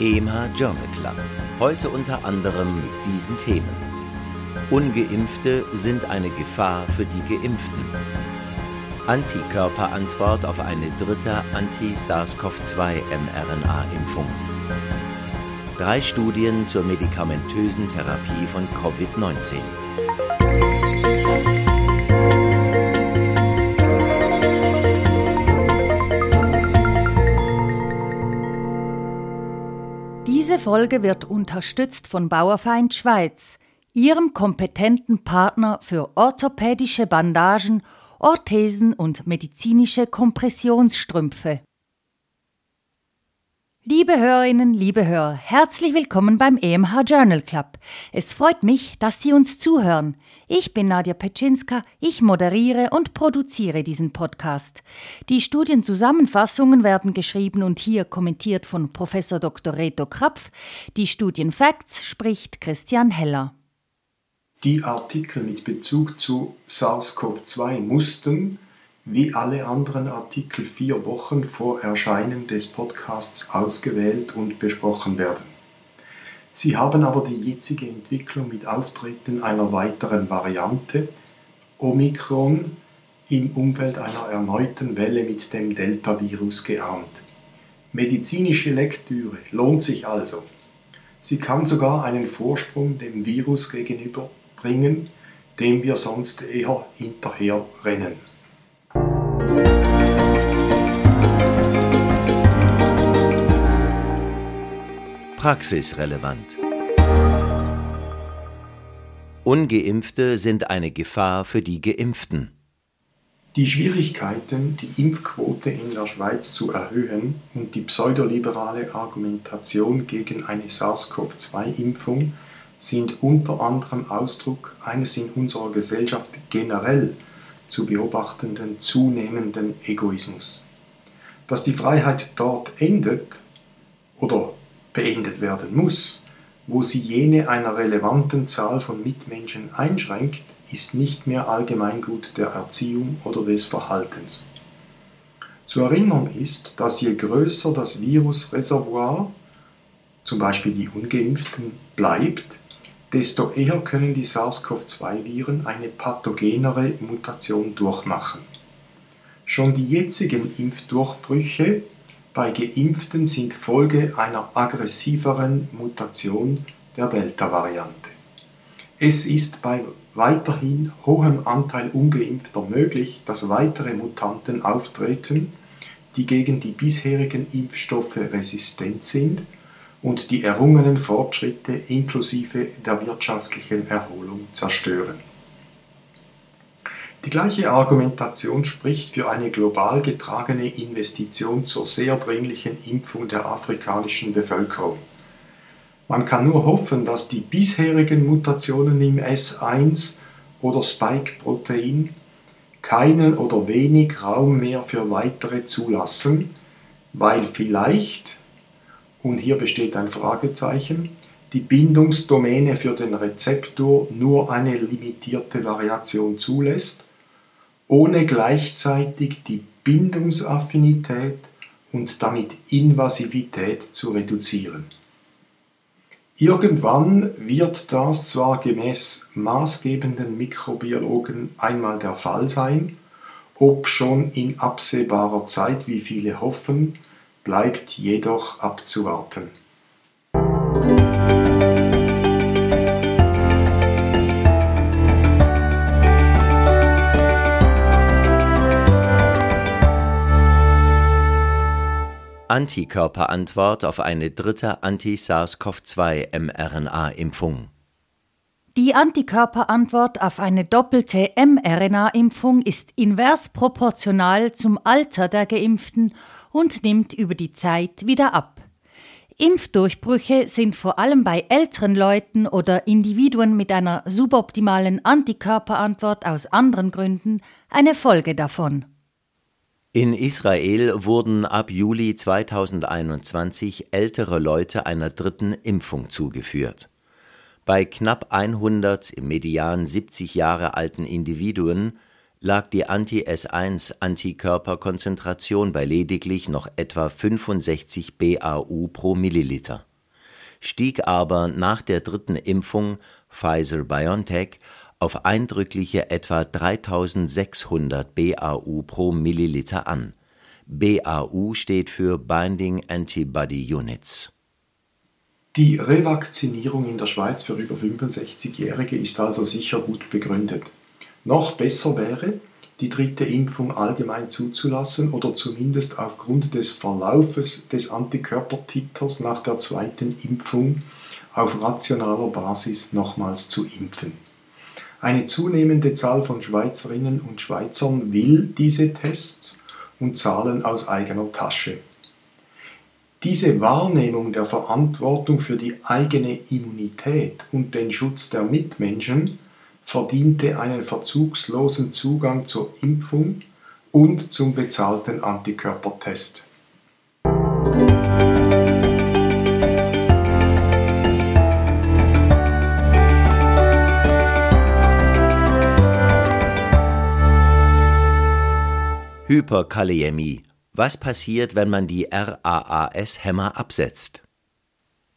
EMH Journal Club. Heute unter anderem mit diesen Themen. Ungeimpfte sind eine Gefahr für die Geimpften. Antikörperantwort auf eine dritte Anti-SARS-CoV-2 mRNA-Impfung. Drei Studien zur medikamentösen Therapie von Covid-19. Folge wird unterstützt von Bauerfeind Schweiz, ihrem kompetenten Partner für orthopädische Bandagen, Orthesen und medizinische Kompressionsstrümpfe. Liebe Hörerinnen, liebe Hörer, herzlich willkommen beim EMH Journal Club. Es freut mich, dass Sie uns zuhören. Ich bin Nadja Petschinska, ich moderiere und produziere diesen Podcast. Die Studienzusammenfassungen werden geschrieben und hier kommentiert von Professor Dr. Reto Krapf. Die Studienfacts spricht Christian Heller. Die Artikel mit Bezug zu SARS-CoV-2 mussten wie alle anderen Artikel vier Wochen vor Erscheinen des Podcasts ausgewählt und besprochen werden. Sie haben aber die jetzige Entwicklung mit Auftreten einer weiteren Variante, Omikron, im Umfeld einer erneuten Welle mit dem Delta-Virus geahnt. Medizinische Lektüre lohnt sich also. Sie kann sogar einen Vorsprung dem Virus gegenüberbringen, dem wir sonst eher hinterher Praxisrelevant. Ungeimpfte sind eine Gefahr für die Geimpften. Die Schwierigkeiten, die Impfquote in der Schweiz zu erhöhen und die pseudoliberale Argumentation gegen eine SARS-CoV-2-Impfung sind unter anderem Ausdruck eines in unserer Gesellschaft generell zu beobachtenden zunehmenden Egoismus. Dass die Freiheit dort endet oder beendet werden muss, wo sie jene einer relevanten Zahl von Mitmenschen einschränkt, ist nicht mehr Allgemeingut der Erziehung oder des Verhaltens. Zu erinnern ist, dass je größer das Virusreservoir, zum Beispiel die ungeimpften, bleibt, desto eher können die SARS-CoV-2-Viren eine pathogenere Mutation durchmachen. Schon die jetzigen Impfdurchbrüche bei Geimpften sind Folge einer aggressiveren Mutation der Delta-Variante. Es ist bei weiterhin hohem Anteil ungeimpfter möglich, dass weitere Mutanten auftreten, die gegen die bisherigen Impfstoffe resistent sind und die errungenen Fortschritte inklusive der wirtschaftlichen Erholung zerstören. Die gleiche Argumentation spricht für eine global getragene Investition zur sehr dringlichen Impfung der afrikanischen Bevölkerung. Man kann nur hoffen, dass die bisherigen Mutationen im S1 oder Spike-Protein keinen oder wenig Raum mehr für weitere zulassen, weil vielleicht, und hier besteht ein Fragezeichen, die Bindungsdomäne für den Rezeptor nur eine limitierte Variation zulässt ohne gleichzeitig die Bindungsaffinität und damit Invasivität zu reduzieren. Irgendwann wird das zwar gemäß maßgebenden Mikrobiologen einmal der Fall sein, ob schon in absehbarer Zeit, wie viele hoffen, bleibt jedoch abzuwarten. Antikörperantwort auf eine dritte Anti-SARS-CoV-2 mRNA-Impfung. Die Antikörperantwort auf eine doppelte mRNA-Impfung ist invers proportional zum Alter der Geimpften und nimmt über die Zeit wieder ab. Impfdurchbrüche sind vor allem bei älteren Leuten oder Individuen mit einer suboptimalen Antikörperantwort aus anderen Gründen eine Folge davon. In Israel wurden ab Juli 2021 ältere Leute einer dritten Impfung zugeführt. Bei knapp 100 im Median 70 Jahre alten Individuen lag die Anti-S1-Antikörperkonzentration bei lediglich noch etwa 65 BAU pro Milliliter, stieg aber nach der dritten Impfung Pfizer-BioNTech auf eindrückliche etwa 3600 BAU pro Milliliter an. BAU steht für Binding Antibody Units. Die Revakzinierung in der Schweiz für über 65-Jährige ist also sicher gut begründet. Noch besser wäre, die dritte Impfung allgemein zuzulassen oder zumindest aufgrund des Verlaufes des Antikörpertiters nach der zweiten Impfung auf rationaler Basis nochmals zu impfen. Eine zunehmende Zahl von Schweizerinnen und Schweizern will diese Tests und zahlen aus eigener Tasche. Diese Wahrnehmung der Verantwortung für die eigene Immunität und den Schutz der Mitmenschen verdiente einen verzugslosen Zugang zur Impfung und zum bezahlten Antikörpertest. Hyperkaliämie. Was passiert, wenn man die RAAS-Hämmer absetzt?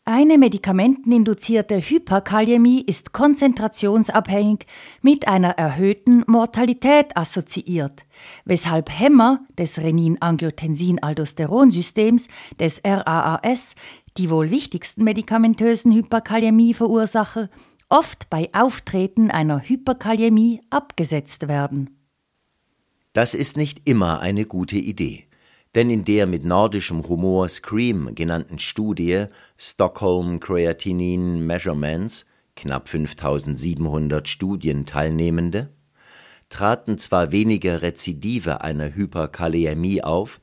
Eine medikamenteninduzierte Hyperkaliämie ist konzentrationsabhängig mit einer erhöhten Mortalität assoziiert, weshalb Hämmer des Renin-Angiotensin-Aldosteron-Systems des RAAS, die wohl wichtigsten medikamentösen Hyperkaliämie-Verursacher, oft bei Auftreten einer Hyperkaliämie abgesetzt werden. Das ist nicht immer eine gute Idee denn in der mit nordischem Humor Scream genannten Studie Stockholm Creatinine Measurements knapp 5700 Studienteilnehmende traten zwar weniger Rezidive einer Hyperkaliämie auf,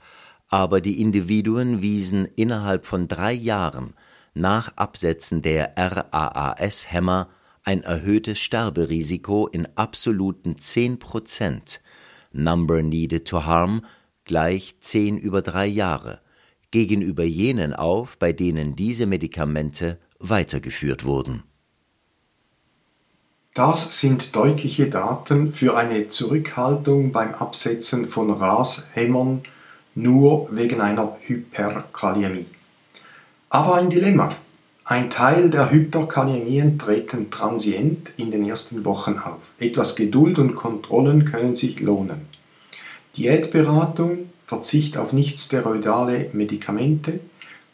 aber die Individuen wiesen innerhalb von drei Jahren nach Absetzen der RAAS-Hämmer ein erhöhtes Sterberisiko in absoluten 10 Prozent Number needed to harm gleich 10 über drei Jahre gegenüber jenen auf, bei denen diese Medikamente weitergeführt wurden. Das sind deutliche Daten für eine Zurückhaltung beim Absetzen von RAS-Hämmern nur wegen einer Hyperkaliämie. Aber ein Dilemma. Ein Teil der Hyperkaliämien treten transient in den ersten Wochen auf. Etwas Geduld und Kontrollen können sich lohnen. Diätberatung, Verzicht auf nichtsteroidale Medikamente,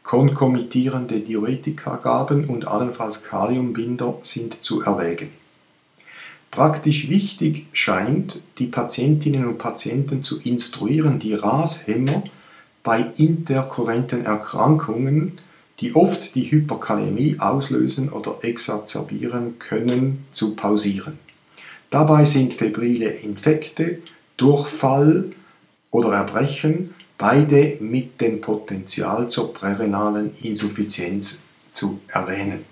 konkomitierende Diuretikagaben und allenfalls Kaliumbinder sind zu erwägen. Praktisch wichtig scheint, die Patientinnen und Patienten zu instruieren, die RAS-Hämmer bei interkurrenten Erkrankungen, die oft die Hyperkalämie auslösen oder exacerbieren können, zu pausieren. Dabei sind febrile Infekte, Durchfall oder Erbrechen, beide mit dem Potenzial zur prärenalen Insuffizienz zu erwähnen.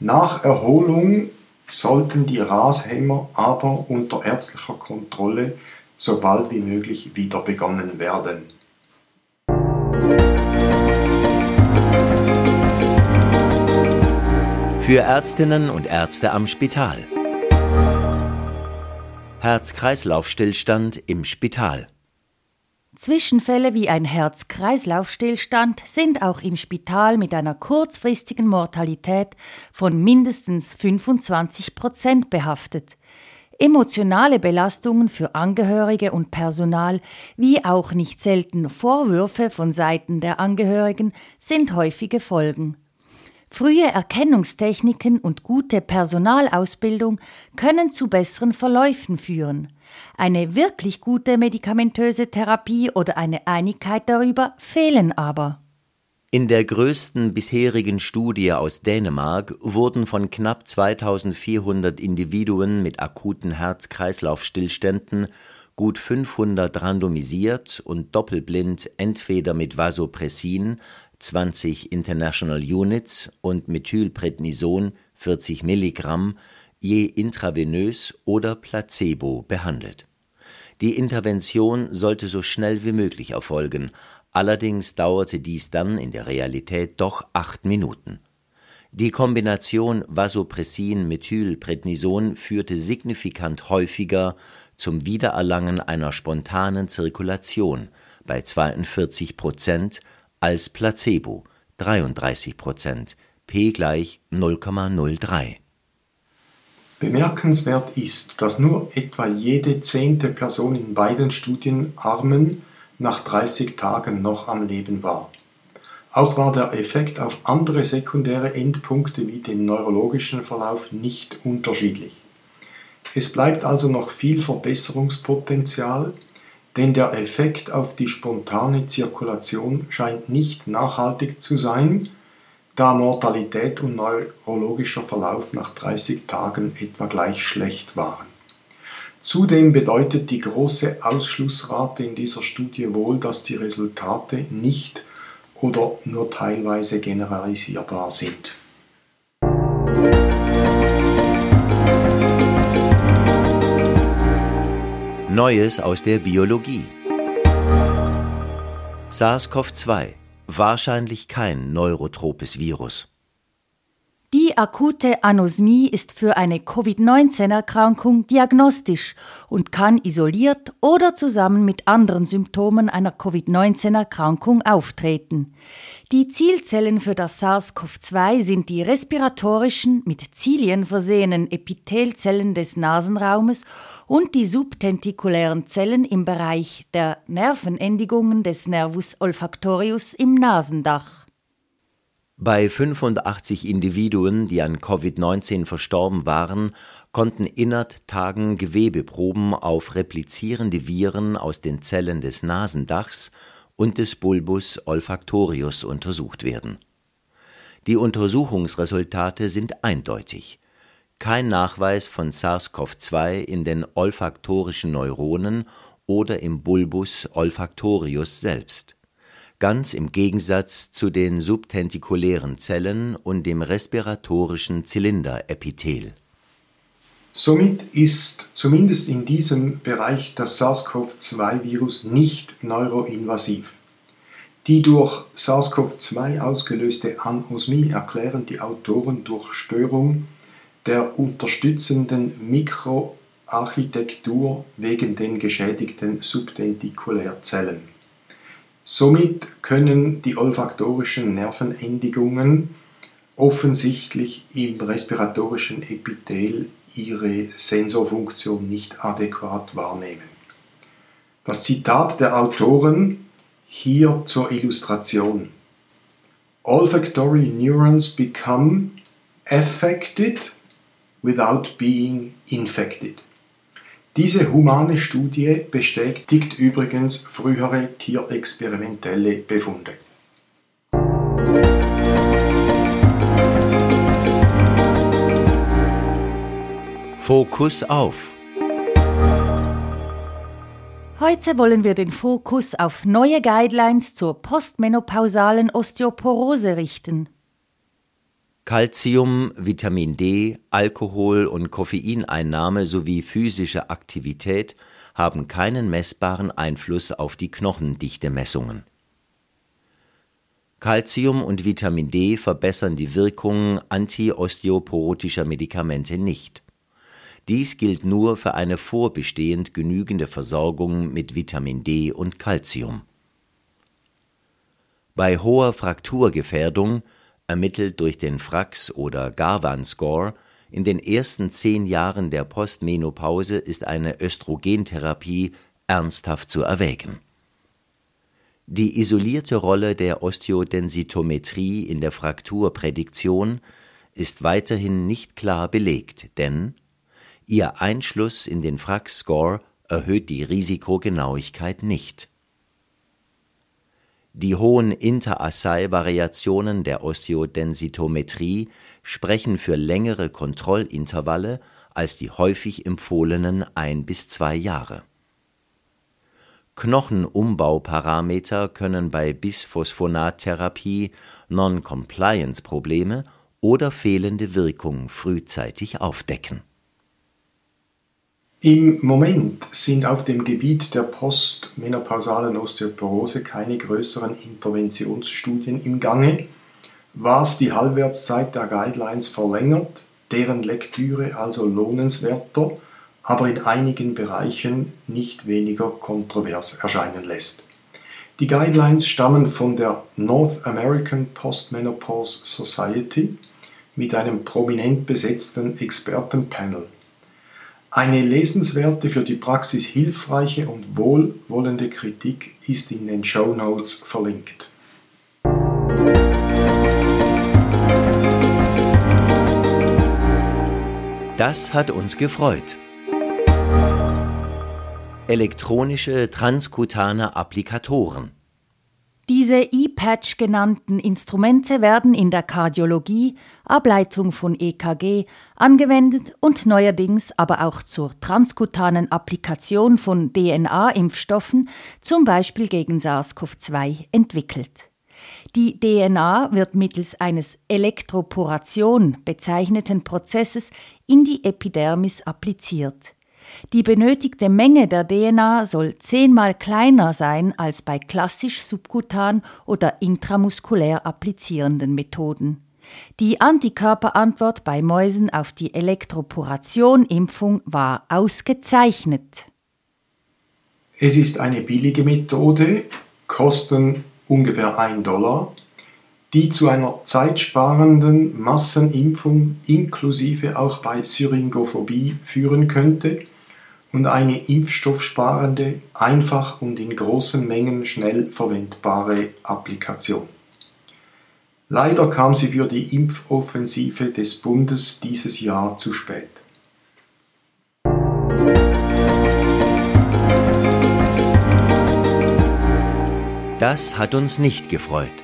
Nach Erholung sollten die Rashämmer aber unter ärztlicher Kontrolle so bald wie möglich wieder begonnen werden. Für Ärztinnen und Ärzte am Spital. Herz-Kreislauf-Stillstand im Spital. Zwischenfälle wie ein Herz-Kreislauf-Stillstand sind auch im Spital mit einer kurzfristigen Mortalität von mindestens 25 Prozent behaftet. Emotionale Belastungen für Angehörige und Personal, wie auch nicht selten Vorwürfe von Seiten der Angehörigen, sind häufige Folgen. Frühe Erkennungstechniken und gute Personalausbildung können zu besseren Verläufen führen. Eine wirklich gute medikamentöse Therapie oder eine Einigkeit darüber fehlen aber. In der größten bisherigen Studie aus Dänemark wurden von knapp 2400 Individuen mit akuten Herz-Kreislauf-Stillständen gut 500 randomisiert und doppelblind entweder mit Vasopressin 20 International Units und Methylprednison 40 Milligramm je intravenös oder Placebo behandelt. Die Intervention sollte so schnell wie möglich erfolgen, allerdings dauerte dies dann in der Realität doch acht Minuten. Die Kombination Vasopressin-Methylprednison führte signifikant häufiger zum Wiedererlangen einer spontanen Zirkulation bei 42 Prozent als Placebo 33 Prozent, p gleich 0,03. Bemerkenswert ist, dass nur etwa jede zehnte Person in beiden Studienarmen nach 30 Tagen noch am Leben war. Auch war der Effekt auf andere sekundäre Endpunkte wie den neurologischen Verlauf nicht unterschiedlich. Es bleibt also noch viel Verbesserungspotenzial, denn der Effekt auf die spontane Zirkulation scheint nicht nachhaltig zu sein, da Mortalität und neurologischer Verlauf nach 30 Tagen etwa gleich schlecht waren. Zudem bedeutet die große Ausschlussrate in dieser Studie wohl, dass die Resultate nicht oder nur teilweise generalisierbar sind. Neues aus der Biologie. SARS-CoV-2 wahrscheinlich kein neurotropes Virus. Die akute Anosmie ist für eine Covid-19-Erkrankung diagnostisch und kann isoliert oder zusammen mit anderen Symptomen einer Covid-19-Erkrankung auftreten. Die Zielzellen für das SARS-CoV-2 sind die respiratorischen, mit Zilien versehenen Epithelzellen des Nasenraumes und die subtentikulären Zellen im Bereich der Nervenendigungen des Nervus olfactorius im Nasendach. Bei 85 Individuen, die an Covid-19 verstorben waren, konnten innerhalb Tagen Gewebeproben auf replizierende Viren aus den Zellen des Nasendachs und des Bulbus olfactorius untersucht werden. Die Untersuchungsresultate sind eindeutig. Kein Nachweis von SARS-CoV-2 in den olfaktorischen Neuronen oder im Bulbus olfactorius selbst ganz im Gegensatz zu den subtentikulären Zellen und dem respiratorischen Zylinderepithel. Somit ist zumindest in diesem Bereich das SARS-CoV-2-Virus nicht neuroinvasiv. Die durch SARS-CoV-2 ausgelöste Anosmie erklären die Autoren durch Störung der unterstützenden Mikroarchitektur wegen den geschädigten Subtentikulärzellen. Somit können die olfaktorischen Nervenendigungen offensichtlich im respiratorischen Epithel ihre Sensorfunktion nicht adäquat wahrnehmen. Das Zitat der Autoren hier zur Illustration. Olfactory neurons become affected without being infected. Diese humane Studie bestätigt übrigens frühere tierexperimentelle Befunde. Fokus auf. Heute wollen wir den Fokus auf neue Guidelines zur postmenopausalen Osteoporose richten. Calcium, Vitamin D, Alkohol und Koffeineinnahme sowie physische Aktivität haben keinen messbaren Einfluss auf die Knochendichte-Messungen. Calcium und Vitamin D verbessern die Wirkung antiosteoporotischer Medikamente nicht. Dies gilt nur für eine vorbestehend genügende Versorgung mit Vitamin D und Calcium. Bei hoher Frakturgefährdung ermittelt durch den Frax oder Garvan-Score, in den ersten zehn Jahren der Postmenopause ist eine Östrogentherapie ernsthaft zu erwägen. Die isolierte Rolle der Osteodensitometrie in der Frakturprädiktion ist weiterhin nicht klar belegt, denn ihr Einschluss in den Frax-Score erhöht die Risikogenauigkeit nicht die hohen Interassay-Variationen der Osteodensitometrie sprechen für längere Kontrollintervalle als die häufig empfohlenen ein bis zwei Jahre. Knochenumbauparameter können bei Bisphosphonattherapie Non-Compliance-Probleme oder fehlende Wirkung frühzeitig aufdecken im Moment sind auf dem Gebiet der postmenopausalen Osteoporose keine größeren Interventionsstudien im Gange, was die Halbwertszeit der Guidelines verlängert, deren Lektüre also lohnenswerter aber in einigen Bereichen nicht weniger kontrovers erscheinen lässt. Die Guidelines stammen von der North American Postmenopause Society mit einem prominent besetzten Expertenpanel. Eine lesenswerte, für die Praxis hilfreiche und wohlwollende Kritik ist in den Show Notes verlinkt. Das hat uns gefreut. Elektronische transkutane Applikatoren. Diese E-Patch genannten Instrumente werden in der Kardiologie, Ableitung von EKG, angewendet und neuerdings aber auch zur transkutanen Applikation von DNA-Impfstoffen, zum Beispiel gegen SARS-CoV-2, entwickelt. Die DNA wird mittels eines Elektroporation bezeichneten Prozesses in die Epidermis appliziert. Die benötigte Menge der DNA soll zehnmal kleiner sein als bei klassisch subkutan oder intramuskulär applizierenden Methoden. Die Antikörperantwort bei Mäusen auf die Elektroporation-Impfung war ausgezeichnet. Es ist eine billige Methode, kosten ungefähr 1 Dollar, die zu einer zeitsparenden Massenimpfung inklusive auch bei Syringophobie führen könnte und eine impfstoffsparende, einfach und in großen Mengen schnell verwendbare Applikation. Leider kam sie für die Impfoffensive des Bundes dieses Jahr zu spät. Das hat uns nicht gefreut.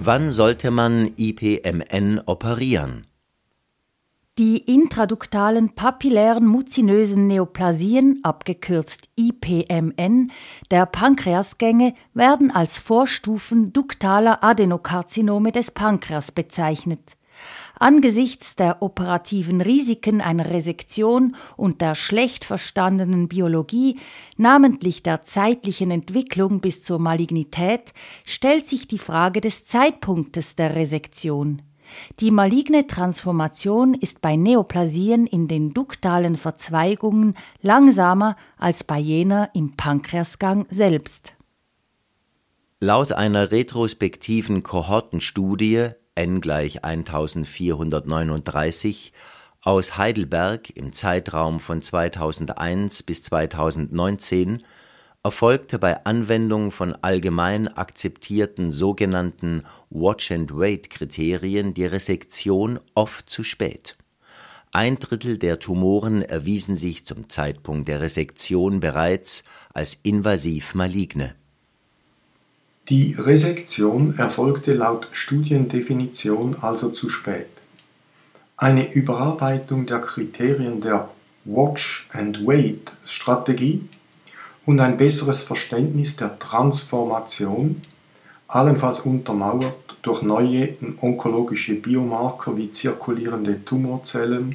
Wann sollte man IPMN operieren? Die intraduktalen papillären muzinösen Neoplasien, abgekürzt IPMN, der Pankreasgänge werden als Vorstufen duktaler Adenokarzinome des Pankreas bezeichnet. Angesichts der operativen Risiken einer Resektion und der schlecht verstandenen Biologie, namentlich der zeitlichen Entwicklung bis zur Malignität, stellt sich die Frage des Zeitpunktes der Resektion. Die maligne Transformation ist bei Neoplasien in den duktalen Verzweigungen langsamer als bei jener im Pankreasgang selbst. Laut einer retrospektiven Kohortenstudie N gleich 1439 aus Heidelberg im Zeitraum von 2001 bis 2019 erfolgte bei Anwendung von allgemein akzeptierten sogenannten Watch-and-Wait-Kriterien die Resektion oft zu spät. Ein Drittel der Tumoren erwiesen sich zum Zeitpunkt der Resektion bereits als invasiv maligne. Die Resektion erfolgte laut Studiendefinition also zu spät. Eine Überarbeitung der Kriterien der Watch-and-Wait-Strategie und ein besseres Verständnis der Transformation, allenfalls untermauert durch neue onkologische Biomarker wie zirkulierende Tumorzellen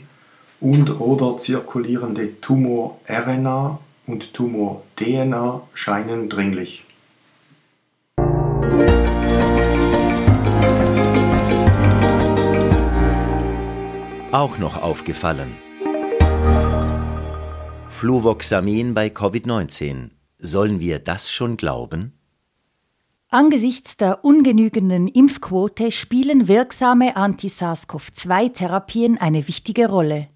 und/oder zirkulierende Tumor-RNA und Tumor-DNA scheinen dringlich. Auch noch aufgefallen. Fluvoxamin bei Covid-19. Sollen wir das schon glauben? Angesichts der ungenügenden Impfquote spielen wirksame Anti-SARS-CoV-2-Therapien eine wichtige Rolle.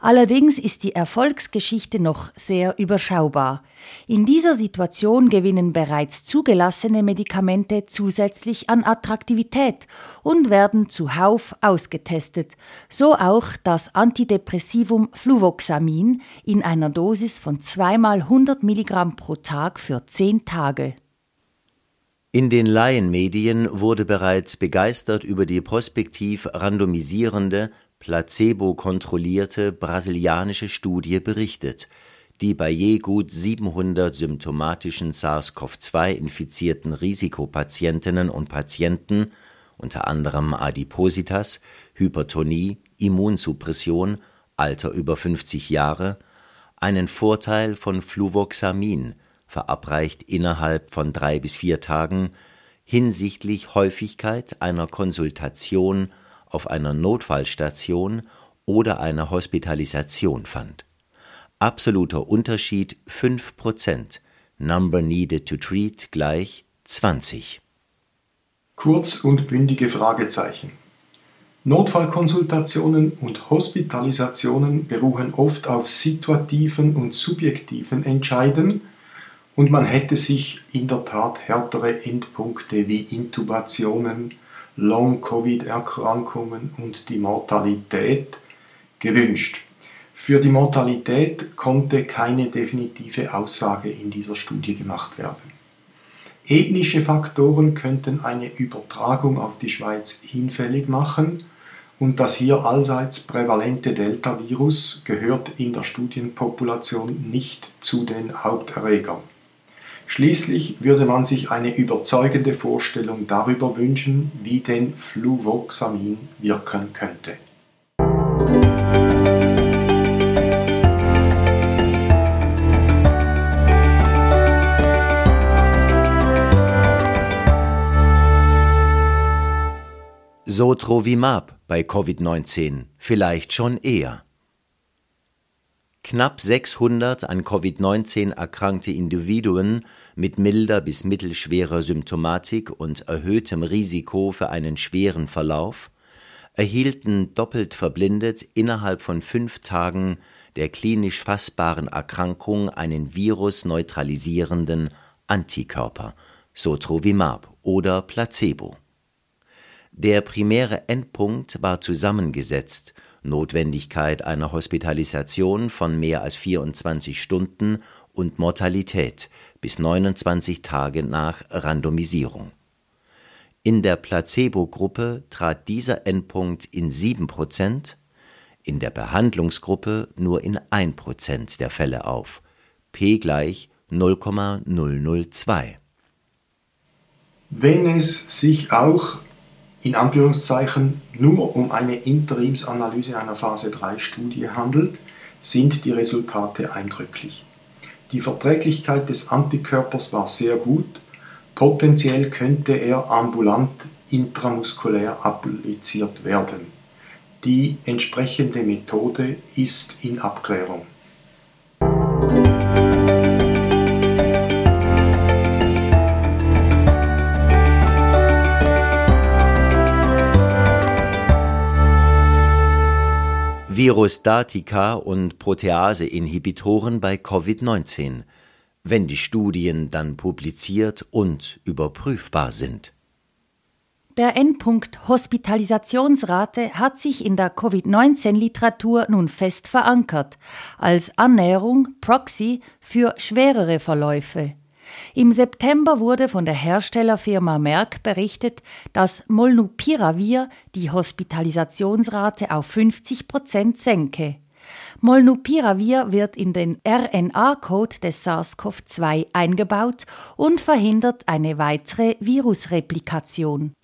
Allerdings ist die Erfolgsgeschichte noch sehr überschaubar. In dieser Situation gewinnen bereits zugelassene Medikamente zusätzlich an Attraktivität und werden zuhauf ausgetestet, so auch das Antidepressivum Fluvoxamin in einer Dosis von zweimal 100 Milligramm pro Tag für zehn Tage. In den Laienmedien wurde bereits begeistert über die prospektiv randomisierende placebo-kontrollierte brasilianische Studie berichtet, die bei je gut 700 symptomatischen SARS-CoV-2-infizierten Risikopatientinnen und Patienten (unter anderem Adipositas, Hypertonie, Immunsuppression, Alter über 50 Jahre) einen Vorteil von Fluvoxamin, verabreicht innerhalb von drei bis vier Tagen, hinsichtlich Häufigkeit einer Konsultation auf einer Notfallstation oder einer Hospitalisation fand. Absoluter Unterschied 5%, Number needed to treat gleich 20. Kurz und bündige Fragezeichen. Notfallkonsultationen und Hospitalisationen beruhen oft auf situativen und subjektiven Entscheiden und man hätte sich in der Tat härtere Endpunkte wie Intubationen, Long-Covid-Erkrankungen und die Mortalität gewünscht. Für die Mortalität konnte keine definitive Aussage in dieser Studie gemacht werden. Ethnische Faktoren könnten eine Übertragung auf die Schweiz hinfällig machen und das hier allseits prävalente Delta-Virus gehört in der Studienpopulation nicht zu den Haupterregern. Schließlich würde man sich eine überzeugende Vorstellung darüber wünschen, wie denn Fluvoxamin wirken könnte. Sotrovimab bei Covid-19 vielleicht schon eher. Knapp 600 an Covid-19 erkrankte Individuen mit milder bis mittelschwerer Symptomatik und erhöhtem Risiko für einen schweren Verlauf erhielten doppelt verblindet innerhalb von fünf Tagen der klinisch fassbaren Erkrankung einen virusneutralisierenden Antikörper, Sotrovimab oder Placebo. Der primäre Endpunkt war zusammengesetzt Notwendigkeit einer Hospitalisation von mehr als 24 Stunden und Mortalität bis 29 Tage nach Randomisierung. In der Placebo-Gruppe trat dieser Endpunkt in 7 Prozent, in der Behandlungsgruppe nur in 1 Prozent der Fälle auf, p gleich 0,002. Wenn es sich auch in Anführungszeichen nur um eine Interimsanalyse einer Phase 3 Studie handelt, sind die Resultate eindrücklich. Die Verträglichkeit des Antikörpers war sehr gut, potenziell könnte er ambulant intramuskulär appliziert werden. Die entsprechende Methode ist in Abklärung. Virostatika und Protease-Inhibitoren bei Covid-19, wenn die Studien dann publiziert und überprüfbar sind. Der Endpunkt Hospitalisationsrate hat sich in der Covid-19-Literatur nun fest verankert, als Annäherung Proxy für schwerere Verläufe. Im September wurde von der Herstellerfirma Merck berichtet, dass Molnupiravir die Hospitalisationsrate auf 50 Prozent senke. Molnupiravir wird in den RNA-Code des SARS-CoV-2 eingebaut und verhindert eine weitere Virusreplikation.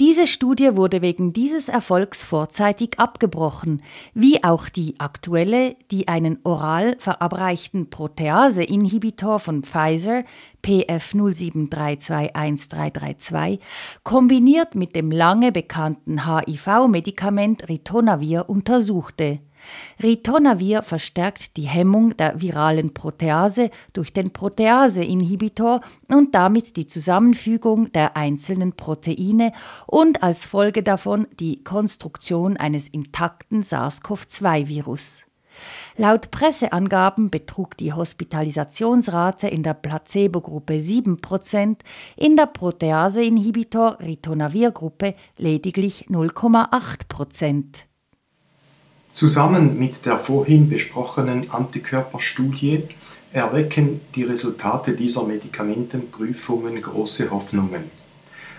Diese Studie wurde wegen dieses Erfolgs vorzeitig abgebrochen, wie auch die aktuelle, die einen oral verabreichten Protease-Inhibitor von Pfizer PF07321332 kombiniert mit dem lange bekannten HIV-Medikament Ritonavir untersuchte. Ritonavir verstärkt die Hemmung der viralen Protease durch den Protease-Inhibitor und damit die Zusammenfügung der einzelnen Proteine und als Folge davon die Konstruktion eines intakten SARS-CoV-2-Virus. Laut Presseangaben betrug die Hospitalisationsrate in der Placebo-Gruppe 7%, in der Protease-Inhibitor-Ritonavir-Gruppe lediglich 0,8%. Zusammen mit der vorhin besprochenen Antikörperstudie erwecken die Resultate dieser Medikamentenprüfungen große Hoffnungen.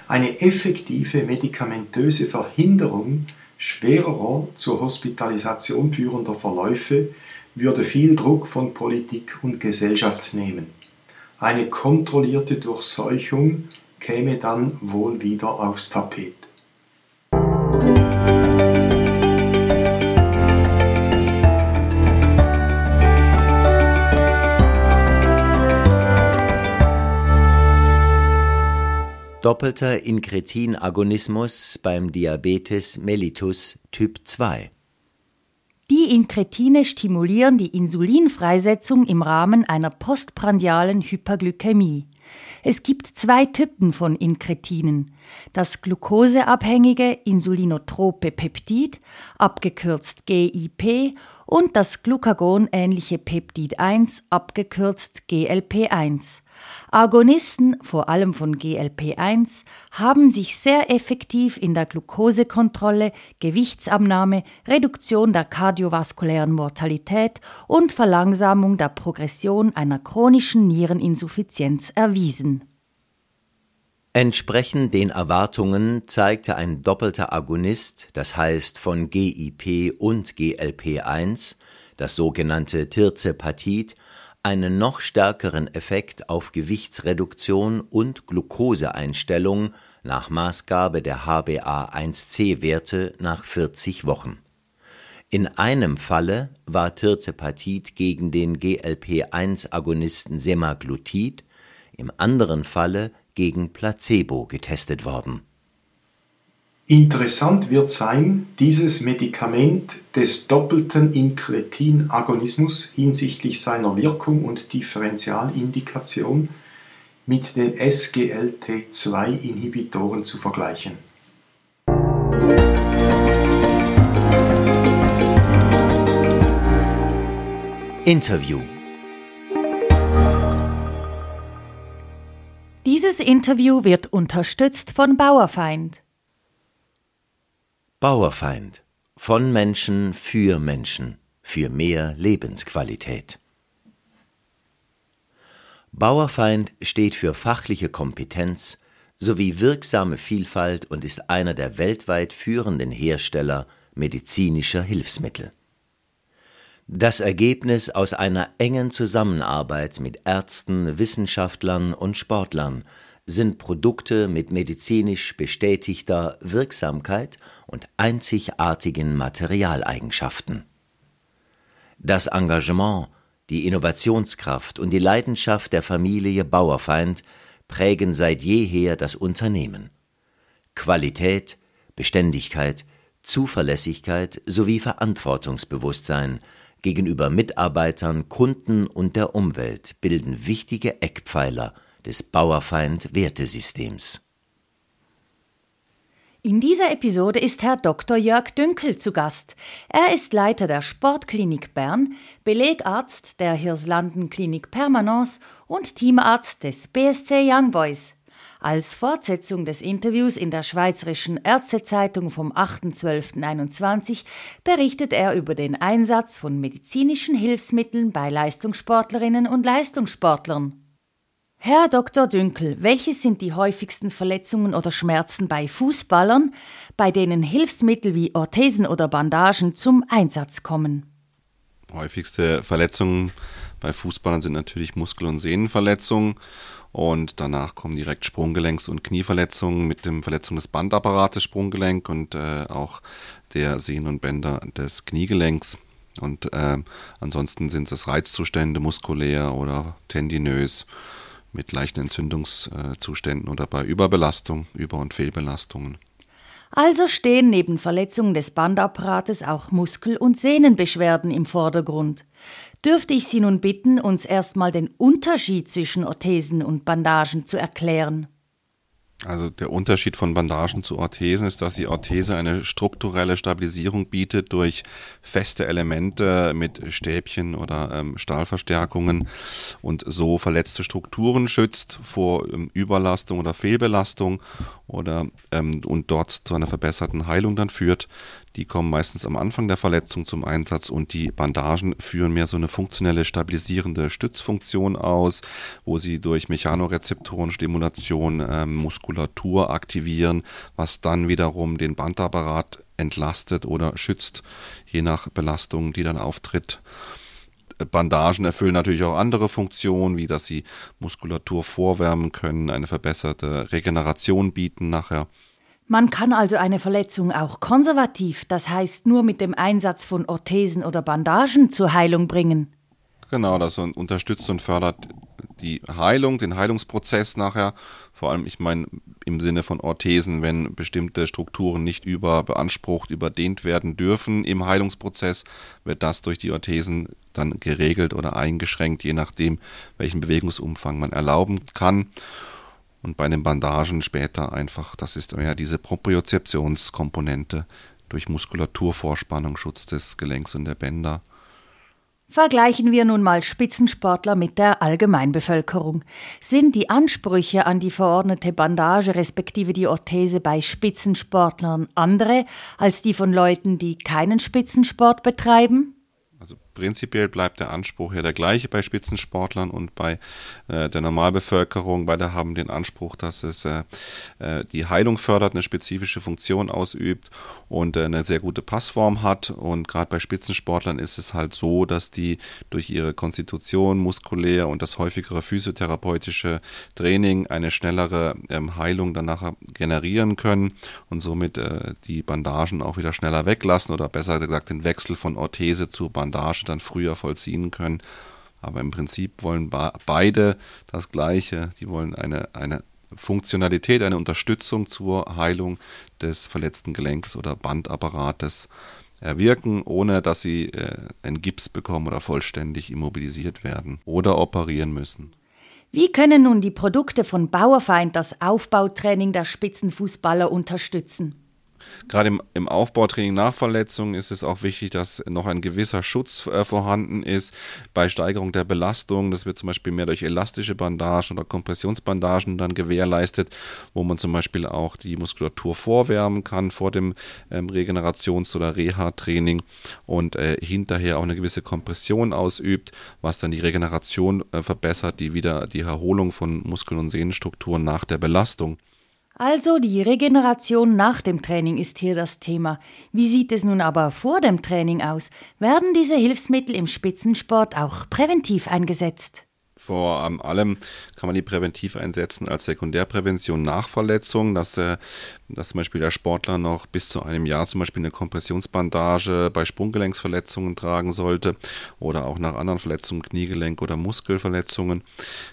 Eine effektive medikamentöse Verhinderung schwererer zur Hospitalisation führender Verläufe würde viel Druck von Politik und Gesellschaft nehmen. Eine kontrollierte Durchseuchung käme dann wohl wieder aufs Tapet. Doppelter Incretin-Agonismus beim Diabetes mellitus Typ 2. Die Inkretine stimulieren die Insulinfreisetzung im Rahmen einer postprandialen Hyperglykämie. Es gibt zwei Typen von Inkretinen. Das glukoseabhängige insulinotrope Peptid, abgekürzt GIP, und das glucagonähnliche Peptid 1, abgekürzt GLP1. Agonisten, vor allem von GLP1, haben sich sehr effektiv in der Glukosekontrolle, Gewichtsabnahme, Reduktion der kardiovaskulären Mortalität und Verlangsamung der Progression einer chronischen Niereninsuffizienz erwiesen. Entsprechend den Erwartungen zeigte ein doppelter Agonist, das heißt von GIP und GLP1, das sogenannte Tirzepatid, einen noch stärkeren Effekt auf Gewichtsreduktion und Glukoseeinstellung nach Maßgabe der HbA1c-Werte nach 40 Wochen. In einem Falle war Tirzepatid gegen den GLP-1-Agonisten Semaglutid, im anderen Falle gegen Placebo getestet worden Interessant wird sein, dieses Medikament des doppelten Incretin-Agonismus hinsichtlich seiner Wirkung und Differentialindikation mit den SGLT2-Inhibitoren zu vergleichen. Interview Dieses Interview wird unterstützt von Bauerfeind. Bauerfeind von Menschen für Menschen für mehr Lebensqualität. Bauerfeind steht für fachliche Kompetenz sowie wirksame Vielfalt und ist einer der weltweit führenden Hersteller medizinischer Hilfsmittel. Das Ergebnis aus einer engen Zusammenarbeit mit Ärzten, Wissenschaftlern und Sportlern sind Produkte mit medizinisch bestätigter Wirksamkeit und einzigartigen Materialeigenschaften. Das Engagement, die Innovationskraft und die Leidenschaft der Familie Bauerfeind prägen seit jeher das Unternehmen. Qualität, Beständigkeit, Zuverlässigkeit sowie Verantwortungsbewusstsein gegenüber Mitarbeitern, Kunden und der Umwelt bilden wichtige Eckpfeiler des Bauerfeind-Wertesystems. In dieser Episode ist Herr Dr. Jörg Dünkel zu Gast. Er ist Leiter der Sportklinik Bern, Belegarzt der Hirslanden Klinik Permanence und Teamarzt des BSC Young Boys. Als Fortsetzung des Interviews in der Schweizerischen Ärztezeitung vom 8.12.21 berichtet er über den Einsatz von medizinischen Hilfsmitteln bei Leistungssportlerinnen und Leistungssportlern. Herr Dr. Dünkel, welche sind die häufigsten Verletzungen oder Schmerzen bei Fußballern, bei denen Hilfsmittel wie Orthesen oder Bandagen zum Einsatz kommen? Häufigste Verletzungen bei Fußballern sind natürlich Muskel- und Sehnenverletzungen und danach kommen direkt Sprunggelenks- und Knieverletzungen mit dem Verletzung des Bandapparates Sprunggelenk und äh, auch der Sehnen und Bänder des Kniegelenks. Und äh, ansonsten sind es Reizzustände muskulär oder tendinös mit leichten Entzündungszuständen oder bei Überbelastung, Über- und Fehlbelastungen. Also stehen neben Verletzungen des Bandapparates auch Muskel- und Sehnenbeschwerden im Vordergrund. Dürfte ich Sie nun bitten, uns erstmal den Unterschied zwischen Orthesen und Bandagen zu erklären? Also der Unterschied von Bandagen zu Orthesen ist, dass die Orthese eine strukturelle Stabilisierung bietet durch feste Elemente mit Stäbchen oder ähm, Stahlverstärkungen und so verletzte Strukturen schützt vor ähm, Überlastung oder Fehlbelastung oder ähm, und dort zu einer verbesserten Heilung dann führt. Die kommen meistens am Anfang der Verletzung zum Einsatz und die Bandagen führen mehr so eine funktionelle stabilisierende Stützfunktion aus, wo sie durch Mechanorezeptorenstimulation ähm, Muskulatur aktivieren, was dann wiederum den Bandapparat entlastet oder schützt, je nach Belastung, die dann auftritt. Bandagen erfüllen natürlich auch andere Funktionen, wie dass sie Muskulatur vorwärmen können, eine verbesserte Regeneration bieten nachher. Man kann also eine Verletzung auch konservativ, das heißt nur mit dem Einsatz von Orthesen oder Bandagen zur Heilung bringen. Genau, das unterstützt und fördert die Heilung, den Heilungsprozess nachher. Vor allem, ich meine, im Sinne von Orthesen, wenn bestimmte Strukturen nicht überbeansprucht, überdehnt werden dürfen im Heilungsprozess, wird das durch die Orthesen dann geregelt oder eingeschränkt, je nachdem, welchen Bewegungsumfang man erlauben kann. Und bei den Bandagen später einfach, das ist ja diese Propriozeptionskomponente durch Muskulaturvorspannung, Schutz des Gelenks und der Bänder. Vergleichen wir nun mal Spitzensportler mit der Allgemeinbevölkerung. Sind die Ansprüche an die verordnete Bandage respektive die Orthese bei Spitzensportlern andere als die von Leuten, die keinen Spitzensport betreiben? Prinzipiell bleibt der Anspruch ja der gleiche bei Spitzensportlern und bei äh, der Normalbevölkerung. Beide haben den Anspruch, dass es äh, äh, die Heilung fördert, eine spezifische Funktion ausübt und äh, eine sehr gute Passform hat. Und gerade bei Spitzensportlern ist es halt so, dass die durch ihre Konstitution, muskulär und das häufigere physiotherapeutische Training eine schnellere ähm, Heilung danach generieren können und somit äh, die Bandagen auch wieder schneller weglassen oder besser gesagt den Wechsel von Orthese zu Bandage dann früher vollziehen können. Aber im Prinzip wollen beide das Gleiche. Die wollen eine, eine Funktionalität, eine Unterstützung zur Heilung des verletzten Gelenks oder Bandapparates erwirken, ohne dass sie äh, einen Gips bekommen oder vollständig immobilisiert werden oder operieren müssen. Wie können nun die Produkte von Bauerfeind das Aufbautraining der Spitzenfußballer unterstützen? Gerade im, im Aufbautraining nach Verletzungen ist es auch wichtig, dass noch ein gewisser Schutz äh, vorhanden ist. Bei Steigerung der Belastung, das wird zum Beispiel mehr durch elastische Bandagen oder Kompressionsbandagen dann gewährleistet, wo man zum Beispiel auch die Muskulatur vorwärmen kann vor dem ähm, Regenerations- oder Reha-Training und äh, hinterher auch eine gewisse Kompression ausübt, was dann die Regeneration äh, verbessert, die wieder die Erholung von Muskel- und Sehnenstrukturen nach der Belastung. Also die Regeneration nach dem Training ist hier das Thema. Wie sieht es nun aber vor dem Training aus? Werden diese Hilfsmittel im Spitzensport auch präventiv eingesetzt? Vor allem kann man die präventiv einsetzen als Sekundärprävention nach Verletzungen, dass, äh, dass zum Beispiel der Sportler noch bis zu einem Jahr zum Beispiel eine Kompressionsbandage bei Sprunggelenksverletzungen tragen sollte oder auch nach anderen Verletzungen, Kniegelenk- oder Muskelverletzungen,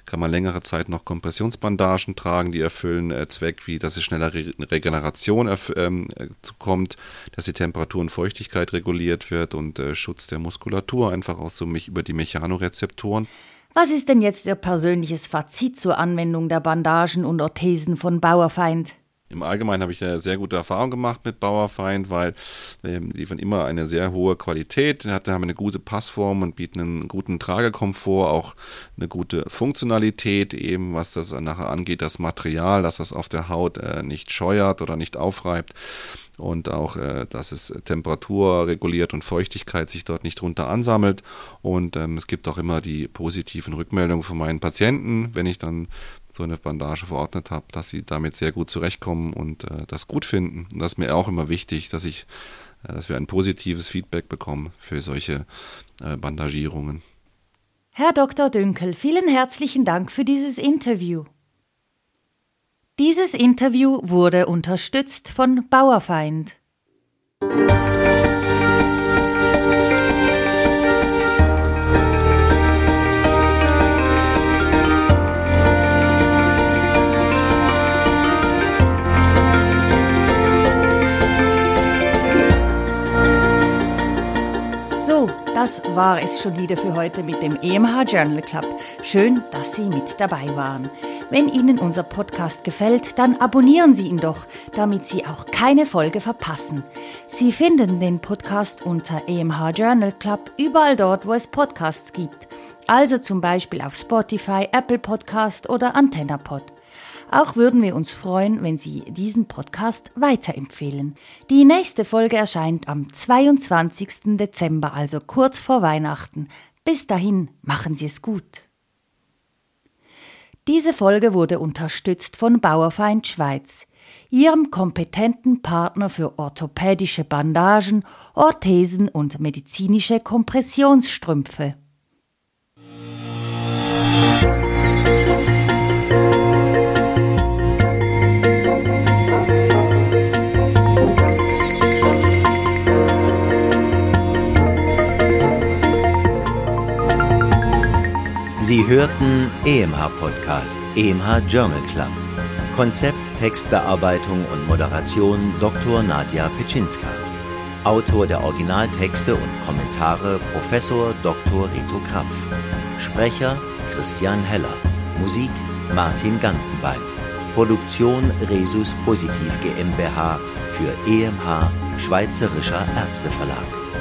kann man längere Zeit noch Kompressionsbandagen tragen, die erfüllen äh, Zweck, wie dass es schneller Re Regeneration ähm, kommt, dass die Temperatur und Feuchtigkeit reguliert wird und äh, Schutz der Muskulatur einfach auch so mich über die Mechanorezeptoren. Was ist denn jetzt Ihr persönliches Fazit zur Anwendung der Bandagen und Orthesen von Bauerfeind? Im Allgemeinen habe ich eine sehr gute Erfahrung gemacht mit Bauerfeind, weil ähm, die liefern immer eine sehr hohe Qualität, haben eine gute Passform und bieten einen guten Tragekomfort, auch eine gute Funktionalität, eben was das nachher angeht, das Material, dass das auf der Haut äh, nicht scheuert oder nicht aufreibt und auch, äh, dass es Temperatur reguliert und Feuchtigkeit sich dort nicht drunter ansammelt. Und ähm, es gibt auch immer die positiven Rückmeldungen von meinen Patienten, wenn ich dann so eine Bandage verordnet habe, dass sie damit sehr gut zurechtkommen und äh, das gut finden. Und das ist mir auch immer wichtig, dass ich, äh, dass wir ein positives Feedback bekommen für solche Bandagierungen. Herr Dr. Dünkel, vielen herzlichen Dank für dieses Interview. Dieses Interview wurde unterstützt von Bauerfeind. Das war es schon wieder für heute mit dem EMH Journal Club. Schön, dass Sie mit dabei waren. Wenn Ihnen unser Podcast gefällt, dann abonnieren Sie ihn doch, damit Sie auch keine Folge verpassen. Sie finden den Podcast unter EMH Journal Club überall dort, wo es Podcasts gibt. Also zum Beispiel auf Spotify, Apple Podcast oder AntennaPod. Auch würden wir uns freuen, wenn Sie diesen Podcast weiterempfehlen. Die nächste Folge erscheint am 22. Dezember, also kurz vor Weihnachten. Bis dahin machen Sie es gut. Diese Folge wurde unterstützt von Bauerfeind Schweiz, ihrem kompetenten Partner für orthopädische Bandagen, Orthesen und medizinische Kompressionsstrümpfe. Sie hörten EMH Podcast, EMH Journal Club. Konzept, Textbearbeitung und Moderation Dr. Nadja Pitschinska. Autor der Originaltexte und Kommentare Professor Dr. Reto Krapf. Sprecher Christian Heller. Musik Martin Gantenbein. Produktion Resus Positiv GmbH für EMH Schweizerischer Ärzteverlag.